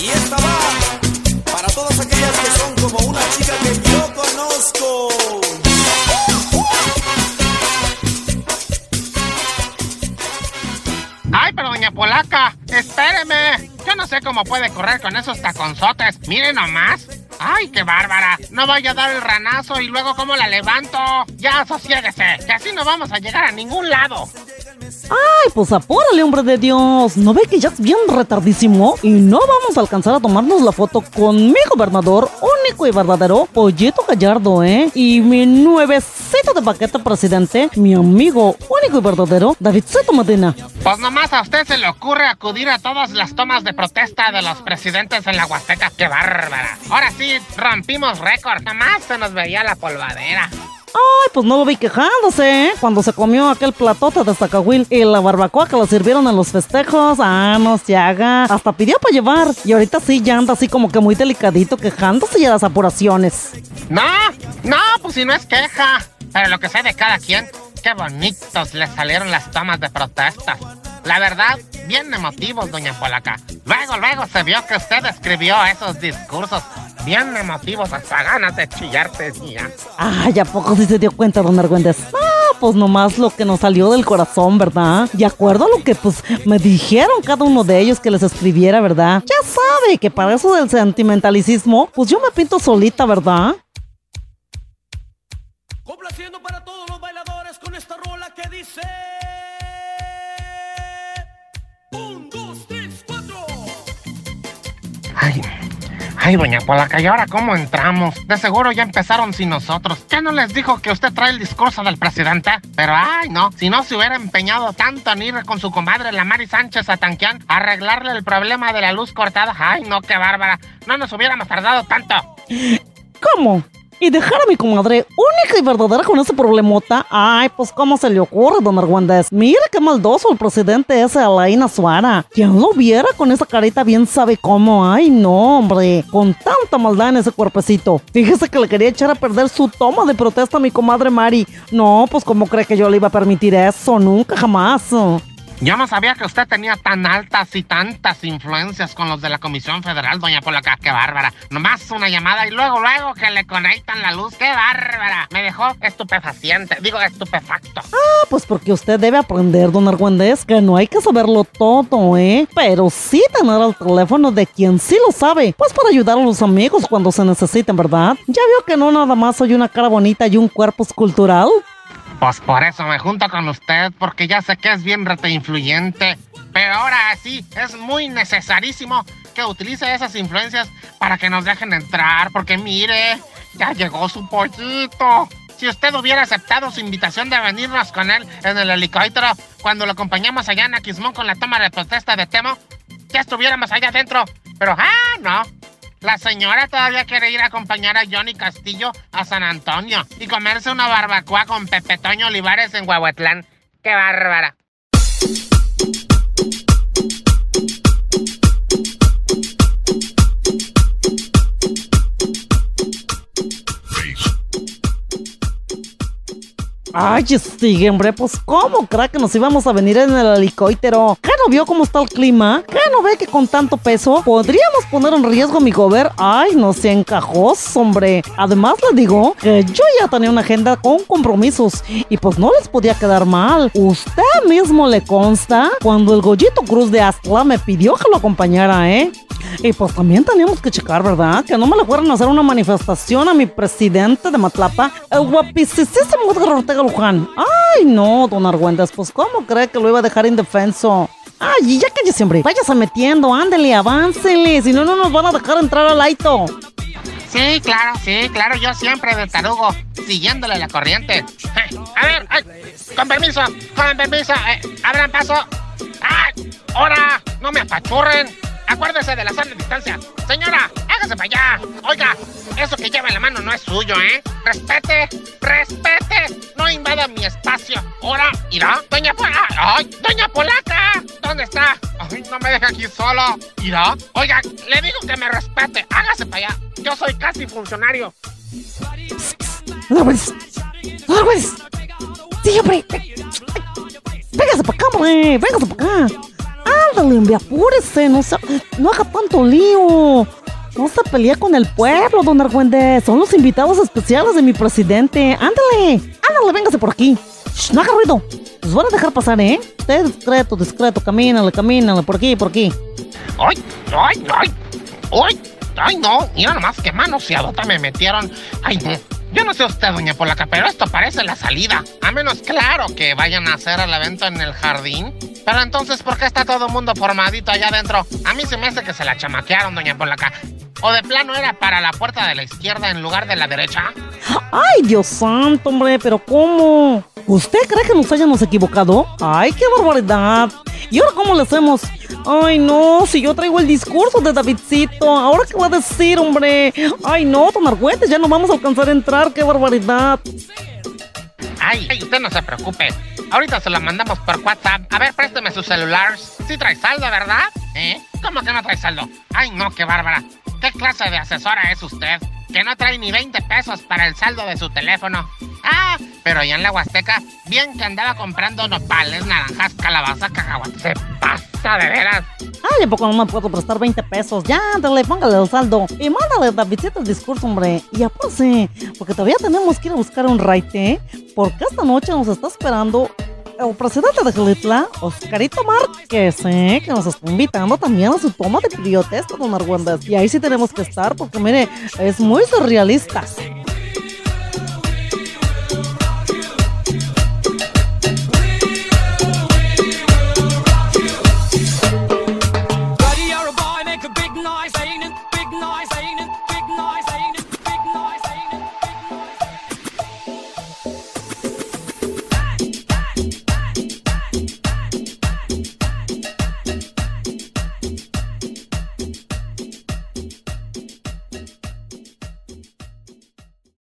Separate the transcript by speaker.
Speaker 1: Y esta va para todas aquellas que son como una chica que yo conozco.
Speaker 2: Ay, pero doña Polaca, espéreme. Yo no sé cómo puede correr con esos taconzotes. Miren nomás. ¡Ay, qué bárbara! No vaya a dar el ranazo y luego cómo la levanto. Ya, sosiéguese, que así no vamos a llegar a ningún lado.
Speaker 3: Ay, pues apúrale, hombre de Dios. ¿No ve que ya es bien retardísimo? Y no vamos a alcanzar a tomarnos la foto con mi gobernador único y verdadero, Pollito Gallardo, ¿eh? Y mi nuevecito de paquete presidente, mi amigo único y verdadero, Davidcito Medina.
Speaker 2: Pues nomás a usted se le ocurre acudir a todas las tomas de protesta de los presidentes en la Huasteca. ¡Qué bárbara! Ahora sí, rompimos récord. Nomás se nos veía la polvadera.
Speaker 3: Ay, pues no lo vi quejándose, ¿eh? Cuando se comió aquel platote de Zacahuil y la barbacoa que lo sirvieron en los festejos. Ah, no se haga. Hasta pidió para llevar. Y ahorita sí ya anda así como que muy delicadito quejándose a las apuraciones.
Speaker 2: No, no, pues si no es queja. Pero lo que sé de cada quien, qué bonitos le salieron las tomas de protesta. La verdad, bien emotivos, doña Polaca. Luego, luego se vio que usted escribió esos discursos bien emotivos, hasta ganas de chillarte, tía.
Speaker 3: Ay, ¿a poco sí se dio cuenta, don Argüendes? Ah, pues nomás lo que nos salió del corazón, ¿verdad? De acuerdo a lo que, pues, me dijeron cada uno de ellos que les escribiera, ¿verdad? Ya sabe que para eso del sentimentalicismo, pues yo me pinto solita, ¿verdad?
Speaker 1: Complaciendo para todos los bailadores con esta rola que dice. Un, dos, tres, cuatro.
Speaker 2: Ay, ay, doña Polaca, ¿y ahora cómo entramos? De seguro ya empezaron sin nosotros. ¿Qué no les dijo que usted trae el discurso del presidente? Pero ay, no, si no se hubiera empeñado tanto en ir con su comadre, la Mari Sánchez a Tanquián, a arreglarle el problema de la luz cortada. Ay, no, qué bárbara. No nos hubiéramos tardado tanto.
Speaker 3: ¿Cómo? ¿Y dejar a mi comadre única y verdadera con ese problemota? Ay, pues ¿cómo se le ocurre, don Argüendes? Mira qué maldoso el presidente ese Alain Azuara. Quien lo viera con esa carita bien sabe cómo. Ay, no, hombre. Con tanta maldad en ese cuerpecito. Fíjese que le quería echar a perder su toma de protesta a mi comadre Mari. No, pues ¿cómo cree que yo le iba a permitir eso? Nunca, jamás.
Speaker 2: Yo no sabía que usted tenía tan altas y tantas influencias con los de la Comisión Federal, doña Polaca. ¡Qué bárbara! Nomás una llamada y luego, luego que le conectan la luz. ¡Qué bárbara! Me dejó estupefaciente. Digo, estupefacto.
Speaker 3: Ah, pues porque usted debe aprender, don Argüendez, que no hay que saberlo todo, ¿eh? Pero sí tener el teléfono de quien sí lo sabe. Pues para ayudar a los amigos cuando se necesiten, ¿verdad? Ya vio que no nada más soy una cara bonita y un cuerpo escultural.
Speaker 2: Pues por eso me junto con usted, porque ya sé que es bien rete influyente. Pero ahora sí, es muy necesarísimo que utilice esas influencias para que nos dejen entrar, porque mire, ya llegó su pollito. Si usted hubiera aceptado su invitación de venirnos con él en el helicóptero cuando lo acompañamos allá en Aquismón con la toma de protesta de Temo, ya estuviéramos allá adentro. Pero, ah, no. La señora todavía quiere ir a acompañar a Johnny Castillo a San Antonio y comerse una barbacoa con Pepe Toño Olivares en Huehuetlán. ¡Qué bárbara!
Speaker 3: Ay, sí, hombre, pues ¿cómo cree que nos íbamos a venir en el helicóptero? ¿Qué no vio cómo está el clima? ¿Qué no ve que con tanto peso podríamos poner en riesgo mi gober? Ay, no se encajó, hombre. Además le digo que yo ya tenía una agenda con compromisos y pues no les podía quedar mal. Usted mismo le consta cuando el Goyito Cruz de Astla me pidió que lo acompañara, ¿eh? Y pues también teníamos que checar, ¿verdad? Que no me le fueran a hacer una manifestación a mi presidente de Matlapa, el guapísimo Edgar Ortega Luján. Ay, no, don Argüendes, pues ¿cómo cree que lo iba a dejar indefenso? Ay, y ya que siempre, váyase metiendo, ándele, aváncele, si no, no nos van a dejar entrar al aito.
Speaker 2: Sí, claro, sí, claro, yo siempre de tarugo, siguiéndole la corriente. Eh, a ver, ay, con permiso, con permiso, eh, abran paso. ¡Ay! ¡Ahora! ¡No me apachurren! Acuérdese de la sana distancia. Señora, hágase para allá. Oiga, eso que lleva en la mano no es suyo, ¿eh? Respete, respete. No invada mi espacio. Ahora, irá. Doña Polaca. ¡Ay! Doña Polaca. ¿Dónde está? Ay, no me deja aquí solo. ¿Irá? Oiga, le digo que me respete. Hágase para allá. Yo soy casi funcionario.
Speaker 3: Don Argüendes, don Argüendes. Sí, hombre. Véngase para acá, hombre. Véngase para acá. Hombre, apúrese, no, se, no haga tanto lío. No se pelea con el pueblo, don Argüende. Son los invitados especiales de mi presidente. Ándale, ándale, véngase por aquí. Shh, no haga ruido. Los van a dejar pasar, ¿eh? Usted discreto, discreto. Camínale, camínale, por aquí, por aquí.
Speaker 2: ¡Ay, ay, ay! ¡Ay, ay, no! Mira nomás qué manoseadota me metieron. ¡Ay, no! Yo no sé usted, doña Polaca, pero esto parece la salida. A menos, claro, que vayan a hacer el evento en el jardín. Pero entonces, ¿por qué está todo el mundo formadito allá adentro? A mí se me hace que se la chamaquearon, doña Polaca. ¿O de plano era para la puerta de la izquierda en lugar de la derecha?
Speaker 3: ¡Ay, Dios santo, hombre! ¿Pero cómo? ¿Usted cree que nos hayamos equivocado? ¡Ay, qué barbaridad! ¿Y ahora cómo le hacemos? Ay, no, si yo traigo el discurso de Davidcito, ¿ahora qué va a decir, hombre? Ay, no, Argüentes, ya no vamos a alcanzar a entrar, qué barbaridad.
Speaker 2: Ay, ay, usted no se preocupe. Ahorita se lo mandamos por WhatsApp. A ver, présteme su celular. Sí trae saldo, ¿verdad? ¿Eh? ¿Cómo que no trae saldo? Ay, no, qué bárbara. ¿Qué clase de asesora es usted? Que no trae ni 20 pesos para el saldo de su teléfono. Ah, pero allá en la Huasteca, bien que andaba comprando nopales, naranjas, calabaza, cacahuates. Se pasa de veras.
Speaker 3: Ay, ¿a poco no me puedo prestar 20 pesos? Ya, ándale, póngale el saldo. Y mándale Davidcito el discurso, hombre. Y apúrese, porque todavía tenemos que ir a buscar un raite, ¿eh? Porque esta noche nos está esperando el presidente de Gilitla, Oscarito Márquez, ¿eh? que nos está invitando también a su toma de protesta, don Argüendes. Y ahí sí tenemos que estar, porque mire, es muy surrealista.